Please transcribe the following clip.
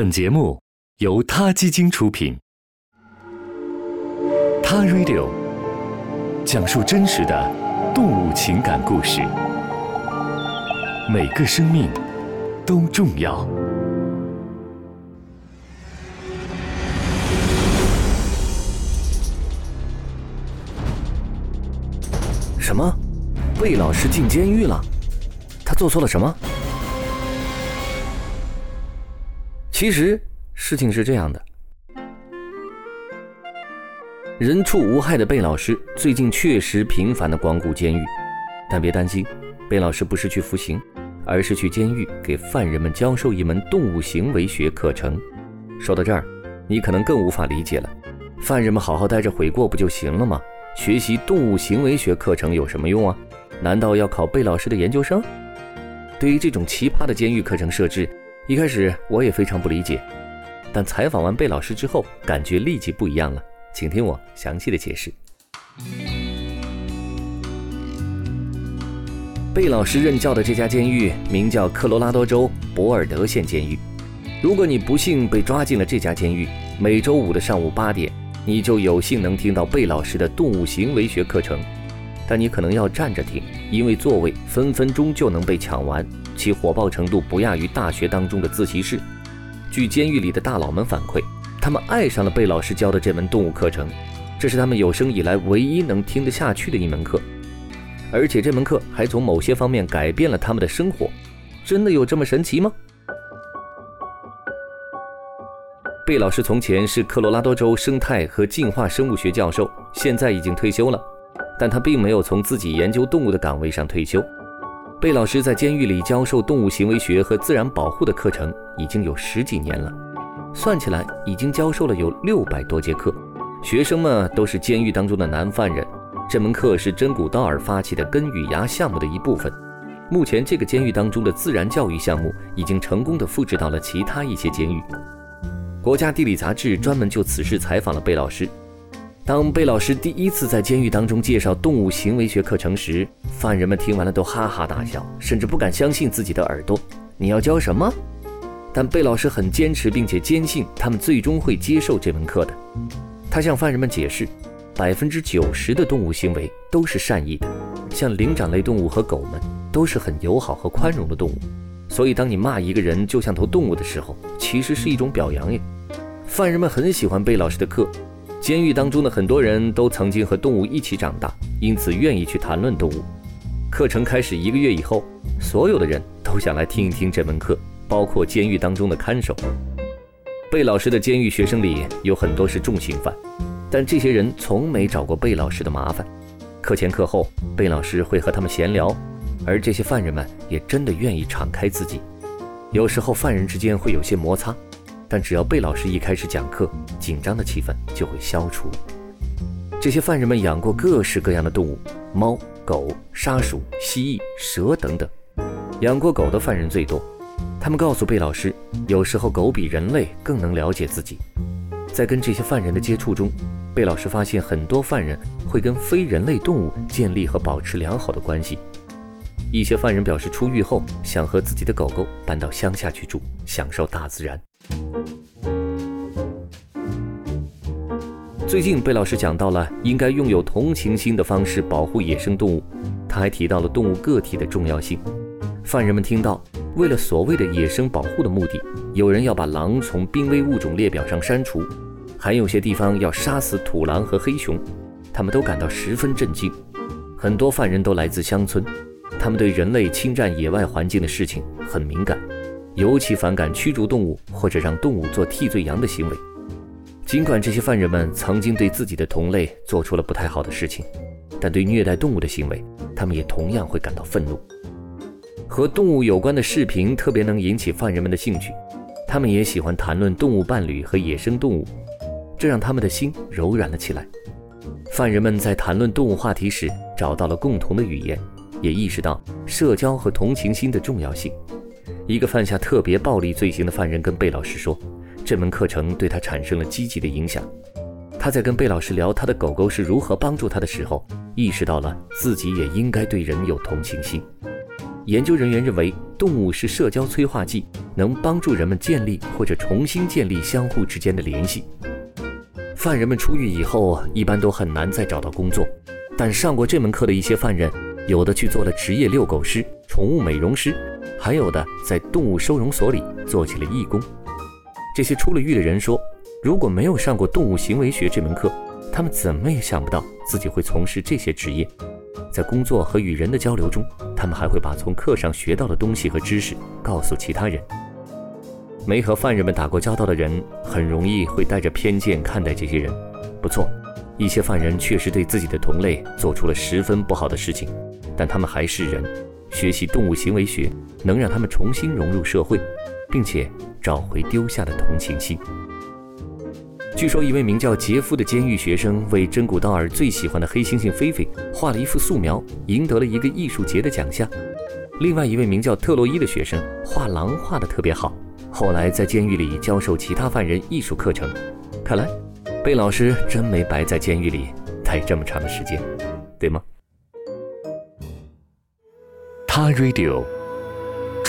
本节目由他基金出品，《他 Radio》讲述真实的动物情感故事，每个生命都重要。什么？魏老师进监狱了？他做错了什么？其实事情是这样的：人畜无害的贝老师最近确实频繁的光顾监狱，但别担心，贝老师不是去服刑，而是去监狱给犯人们教授一门动物行为学课程。说到这儿，你可能更无法理解了：犯人们好好待着悔过不就行了吗？学习动物行为学课程有什么用啊？难道要考贝老师的研究生？对于这种奇葩的监狱课程设置，一开始我也非常不理解。但采访完贝老师之后，感觉立即不一样了。请听我详细的解释。贝老师任教的这家监狱名叫科罗拉多州博尔德县监狱。如果你不幸被抓进了这家监狱，每周五的上午八点。你就有幸能听到贝老师的动物行为学课程，但你可能要站着听，因为座位分分钟就能被抢完，其火爆程度不亚于大学当中的自习室。据监狱里的大佬们反馈，他们爱上了贝老师教的这门动物课程，这是他们有生以来唯一能听得下去的一门课，而且这门课还从某些方面改变了他们的生活。真的有这么神奇吗？贝老师从前是科罗拉多州生态和进化生物学教授，现在已经退休了，但他并没有从自己研究动物的岗位上退休。贝老师在监狱里教授动物行为学和自然保护的课程已经有十几年了，算起来已经教授了有六百多节课，学生们都是监狱当中的男犯人。这门课是真古道尔发起的根与芽项目的一部分。目前这个监狱当中的自然教育项目已经成功的复制到了其他一些监狱。国家地理杂志专门就此事采访了贝老师。当贝老师第一次在监狱当中介绍动物行为学课程时，犯人们听完了都哈哈大笑，甚至不敢相信自己的耳朵。你要教什么？但贝老师很坚持，并且坚信他们最终会接受这门课的。他向犯人们解释，百分之九十的动物行为都是善意的，像灵长类动物和狗们都是很友好和宽容的动物。所以，当你骂一个人就像头动物的时候，其实是一种表扬耶。犯人们很喜欢贝老师的课，监狱当中的很多人都曾经和动物一起长大，因此愿意去谈论动物。课程开始一个月以后，所有的人都想来听一听这门课，包括监狱当中的看守。贝老师的监狱学生里有很多是重刑犯，但这些人从没找过贝老师的麻烦。课前课后，贝老师会和他们闲聊。而这些犯人们也真的愿意敞开自己，有时候犯人之间会有些摩擦，但只要贝老师一开始讲课，紧张的气氛就会消除。这些犯人们养过各式各样的动物，猫、狗、沙鼠、蜥蜴、蛇等等。养过狗的犯人最多，他们告诉贝老师，有时候狗比人类更能了解自己。在跟这些犯人的接触中，贝老师发现很多犯人会跟非人类动物建立和保持良好的关系。一些犯人表示，出狱后想和自己的狗狗搬到乡下去住，享受大自然。最近，贝老师讲到了应该拥有同情心的方式保护野生动物，他还提到了动物个体的重要性。犯人们听到，为了所谓的野生保护的目的，有人要把狼从濒危物种列表上删除，还有些地方要杀死土狼和黑熊，他们都感到十分震惊。很多犯人都来自乡村。他们对人类侵占野外环境的事情很敏感，尤其反感驱逐动物或者让动物做替罪羊的行为。尽管这些犯人们曾经对自己的同类做出了不太好的事情，但对虐待动物的行为，他们也同样会感到愤怒。和动物有关的视频特别能引起犯人们的兴趣，他们也喜欢谈论动物伴侣和野生动物，这让他们的心柔软了起来。犯人们在谈论动物话题时找到了共同的语言。也意识到社交和同情心的重要性。一个犯下特别暴力罪行的犯人跟贝老师说，这门课程对他产生了积极的影响。他在跟贝老师聊他的狗狗是如何帮助他的时候，意识到了自己也应该对人有同情心。研究人员认为，动物是社交催化剂，能帮助人们建立或者重新建立相互之间的联系。犯人们出狱以后，一般都很难再找到工作，但上过这门课的一些犯人，有的去做了职业遛狗师、宠物美容师，还有的在动物收容所里做起了义工。这些出了狱的人说，如果没有上过动物行为学这门课，他们怎么也想不到自己会从事这些职业。在工作和与人的交流中，他们还会把从课上学到的东西和知识告诉其他人。没和犯人们打过交道的人，很容易会带着偏见看待这些人。不错，一些犯人确实对自己的同类做出了十分不好的事情，但他们还是人。学习动物行为学能让他们重新融入社会，并且找回丢下的同情心。据说，一位名叫杰夫的监狱学生为真古道尔最喜欢的黑猩猩菲菲画了一幅素描，赢得了一个艺术节的奖项。另外一位名叫特洛伊的学生画狼画的特别好，后来在监狱里教授其他犯人艺术课程。看来，贝老师真没白在监狱里待这么长的时间，对吗？他 Radio，